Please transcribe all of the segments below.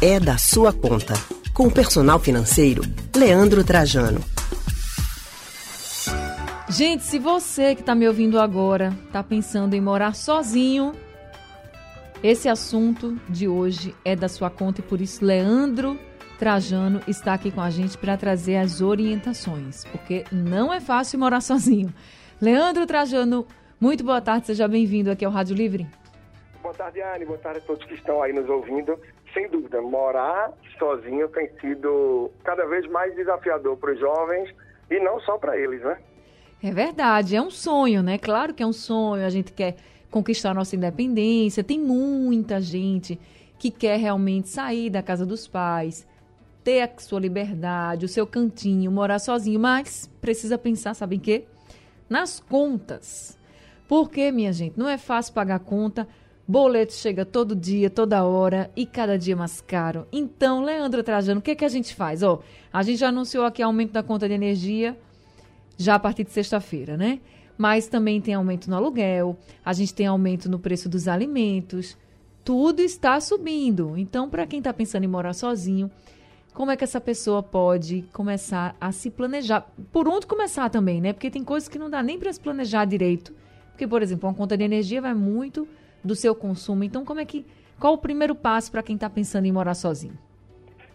é da sua conta. Com o personal financeiro, Leandro Trajano. Gente, se você que está me ouvindo agora está pensando em morar sozinho, esse assunto de hoje é da sua conta e por isso Leandro Trajano está aqui com a gente para trazer as orientações, porque não é fácil morar sozinho. Leandro Trajano, muito boa tarde, seja bem-vindo aqui ao Rádio Livre. Boa tarde, Anne, boa tarde a todos que estão aí nos ouvindo. Sem dúvida, morar sozinho tem sido cada vez mais desafiador para os jovens e não só para eles, né? É verdade, é um sonho, né? Claro que é um sonho, a gente quer conquistar nossa independência, tem muita gente que quer realmente sair da casa dos pais, ter a sua liberdade, o seu cantinho, morar sozinho, mas precisa pensar, sabem quê? Nas contas. Porque, minha gente, não é fácil pagar conta, boleto chega todo dia, toda hora e cada dia mais caro. Então, Leandro Trajano, o que, é que a gente faz? Ó, a gente já anunciou aqui aumento da conta de energia já a partir de sexta-feira, né? Mas também tem aumento no aluguel, a gente tem aumento no preço dos alimentos, tudo está subindo. Então, para quem está pensando em morar sozinho, como é que essa pessoa pode começar a se planejar? Por onde começar também, né? Porque tem coisas que não dá nem para se planejar direito. Porque, por exemplo, uma conta de energia vai muito do seu consumo. Então, como é que qual o primeiro passo para quem está pensando em morar sozinho?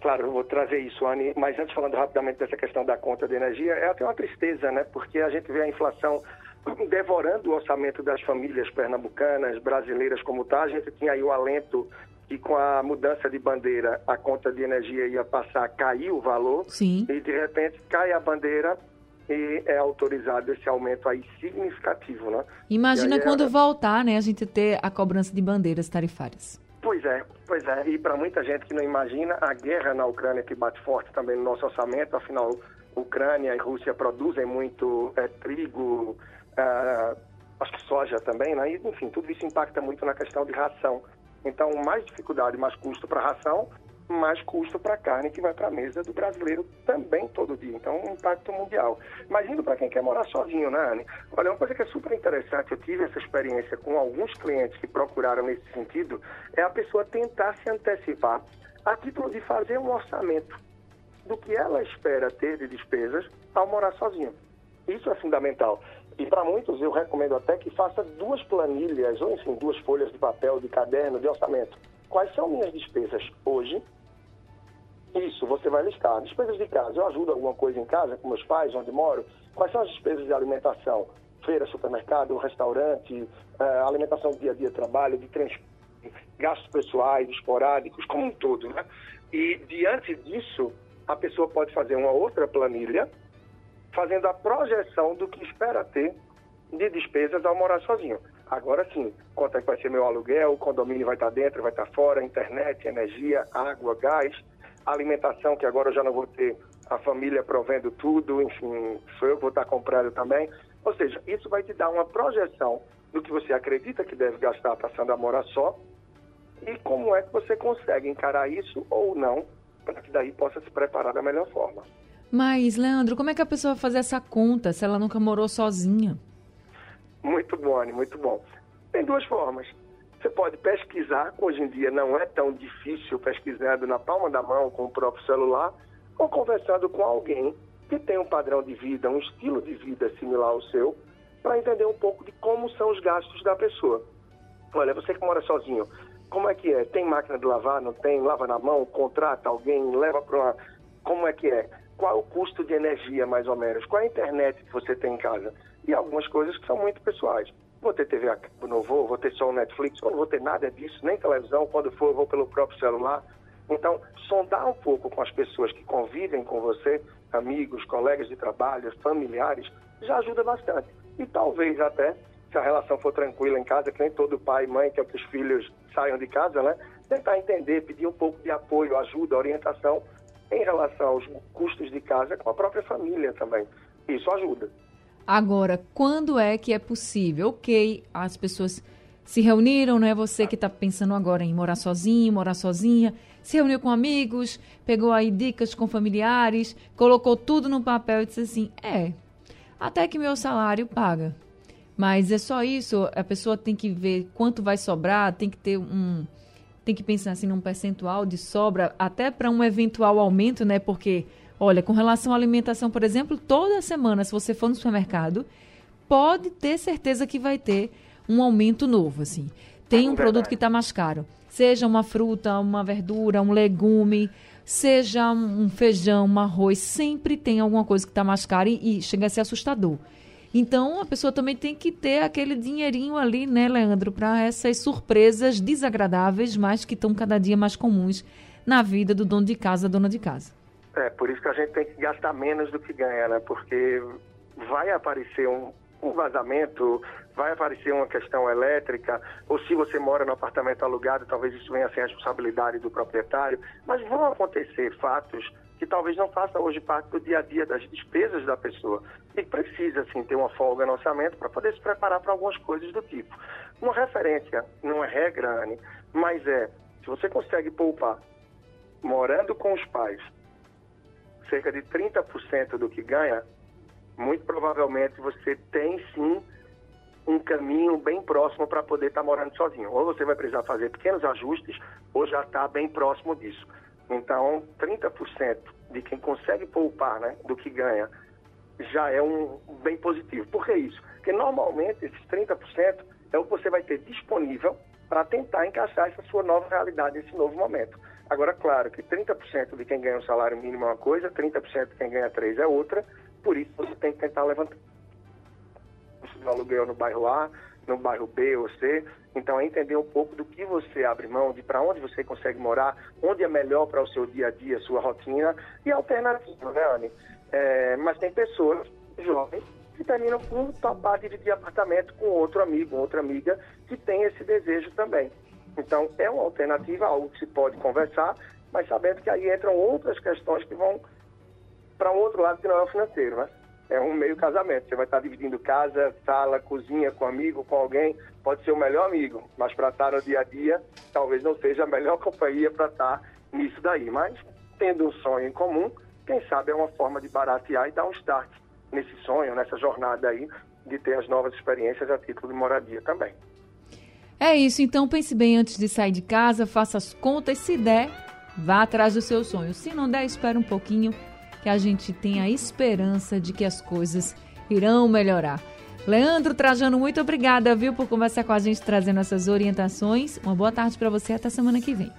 Claro, eu vou trazer isso, Anne, mas antes falando rapidamente dessa questão da conta de energia, é até uma tristeza, né? Porque a gente vê a inflação devorando o orçamento das famílias pernambucanas, brasileiras como está. A gente tinha aí o alento que com a mudança de bandeira a conta de energia ia passar a cair o valor. Sim. E de repente cai a bandeira e é autorizado esse aumento aí significativo, né? Imagina quando é... voltar, né, a gente ter a cobrança de bandeiras tarifárias. Pois é, pois é. E para muita gente que não imagina, a guerra na Ucrânia que bate forte também no nosso orçamento, afinal, Ucrânia e Rússia produzem muito é, trigo, é, acho que soja também, né? E, enfim, tudo isso impacta muito na questão de ração. Então, mais dificuldade, mais custo para a ração, mais custo para a carne que vai para a mesa do brasileiro também todo dia. Então, um impacto mundial. Mas indo para quem quer morar sozinho, né, Anne? Olha, uma coisa que é super interessante, eu tive essa experiência com alguns clientes que procuraram nesse sentido, é a pessoa tentar se antecipar a título de fazer um orçamento do que ela espera ter de despesas ao morar sozinha. Isso é fundamental. E para muitos eu recomendo até que faça duas planilhas, ou enfim, duas folhas de papel, de caderno, de orçamento. Quais são minhas despesas hoje? Isso, você vai listar. Despesas de casa. Eu ajudo alguma coisa em casa com meus pais, onde moro? Quais são as despesas de alimentação? Feira, supermercado, restaurante, uh, alimentação do dia a dia, trabalho, de transporte, gastos pessoais, esporádicos, como um todo, né? E diante disso, a pessoa pode fazer uma outra planilha fazendo a projeção do que espera ter de despesas ao morar sozinho. Agora sim, quanto é que vai ser meu aluguel, o condomínio vai estar dentro, vai estar fora, internet, energia, água, gás, alimentação, que agora eu já não vou ter a família provendo tudo, enfim, sou eu que vou estar comprando também. Ou seja, isso vai te dar uma projeção do que você acredita que deve gastar passando a morar só e como é que você consegue encarar isso ou não, para que daí possa se preparar da melhor forma. Mas, Leandro, como é que a pessoa vai fazer essa conta se ela nunca morou sozinha? Muito bom, muito bom. Tem duas formas. Você pode pesquisar, hoje em dia não é tão difícil pesquisando na palma da mão com o próprio celular, ou conversando com alguém que tem um padrão de vida, um estilo de vida similar ao seu, para entender um pouco de como são os gastos da pessoa. Olha, você que mora sozinho, como é que é? Tem máquina de lavar? Não tem? Lava na mão? Contrata alguém? Leva para uma. Como é que é? qual é o custo de energia, mais ou menos, qual é a internet que você tem em casa. E algumas coisas que são muito pessoais. Vou ter TV não vou, vou ter só o Netflix, não vou ter nada disso, nem televisão, quando for, vou pelo próprio celular. Então, sondar um pouco com as pessoas que convivem com você, amigos, colegas de trabalho, familiares, já ajuda bastante. E talvez até, se a relação for tranquila em casa, que nem todo pai e mãe quer que os filhos saiam de casa, né? Tentar entender, pedir um pouco de apoio, ajuda, orientação em relação aos custos de casa com a própria família também. Isso ajuda. Agora, quando é que é possível? Ok, as pessoas se reuniram, é Você que está pensando agora em morar sozinho, morar sozinha, se reuniu com amigos, pegou aí dicas com familiares, colocou tudo no papel e disse assim: é, até que meu salário paga. Mas é só isso, a pessoa tem que ver quanto vai sobrar, tem que ter um tem que pensar assim num percentual de sobra, até para um eventual aumento, né? Porque, olha, com relação à alimentação, por exemplo, toda semana, se você for no supermercado, pode ter certeza que vai ter um aumento novo, assim. Tem um produto que está mais caro. Seja uma fruta, uma verdura, um legume, seja um feijão, um arroz, sempre tem alguma coisa que está mais cara e, e, chega a ser assustador. Então, a pessoa também tem que ter aquele dinheirinho ali, né, Leandro, para essas surpresas desagradáveis, mas que estão cada dia mais comuns na vida do dono de casa, dona de casa. É, por isso que a gente tem que gastar menos do que ganha, né? Porque vai aparecer um, um vazamento, vai aparecer uma questão elétrica, ou se você mora no apartamento alugado, talvez isso venha a ser responsabilidade do proprietário, mas vão acontecer fatos que talvez não façam hoje parte do dia a dia das despesas da pessoa e precisa sim ter uma folga no orçamento para poder se preparar para algumas coisas do tipo. Uma referência, não é regra, Anne, mas é, se você consegue poupar morando com os pais cerca de 30% do que ganha, muito provavelmente você tem sim um caminho bem próximo para poder estar tá morando sozinho. Ou você vai precisar fazer pequenos ajustes, ou já está bem próximo disso. Então, 30% de quem consegue poupar né, do que ganha já é um bem positivo. Por que isso? Porque normalmente esses 30% é o que você vai ter disponível para tentar encaixar essa sua nova realidade, esse novo momento. Agora, claro que 30% de quem ganha um salário mínimo é uma coisa, 30% de quem ganha 3 é outra, por isso você tem que tentar levantar o aluguel no bairro A, no bairro B ou C. Então é entender um pouco do que você abre mão, de para onde você consegue morar, onde é melhor para o seu dia a dia, sua rotina e alternativa, né, Anne? É, mas tem pessoas jovens que terminam por topar dividir apartamento com outro amigo, outra amiga que tem esse desejo também. Então é uma alternativa, algo que se pode conversar, mas sabendo que aí entram outras questões que vão para um outro lado que não é o financeiro, né? É um meio casamento. Você vai estar dividindo casa, sala, cozinha com amigo, com alguém. Pode ser o melhor amigo, mas para estar no dia a dia, talvez não seja a melhor companhia para estar nisso daí. Mas tendo um sonho em comum, quem sabe é uma forma de baratear e dar um start nesse sonho, nessa jornada aí, de ter as novas experiências a título de moradia também. É isso, então pense bem antes de sair de casa, faça as contas, se der, vá atrás do seu sonho. Se não der, espere um pouquinho que a gente tenha a esperança de que as coisas irão melhorar. Leandro Trajano, muito obrigada, viu, por conversar com a gente, trazendo essas orientações. Uma boa tarde para você, até semana que vem.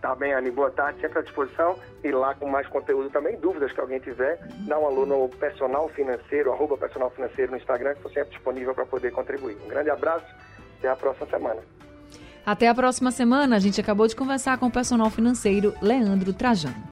Tá bem, Anny, boa tarde, sempre à disposição. E lá com mais conteúdo também, dúvidas que alguém tiver, dá um alô no Personal Financeiro, arroba Personal Financeiro no Instagram, que estou sempre disponível para poder contribuir. Um grande abraço, até a próxima semana. Até a próxima semana, a gente acabou de conversar com o personal financeiro Leandro Trajano.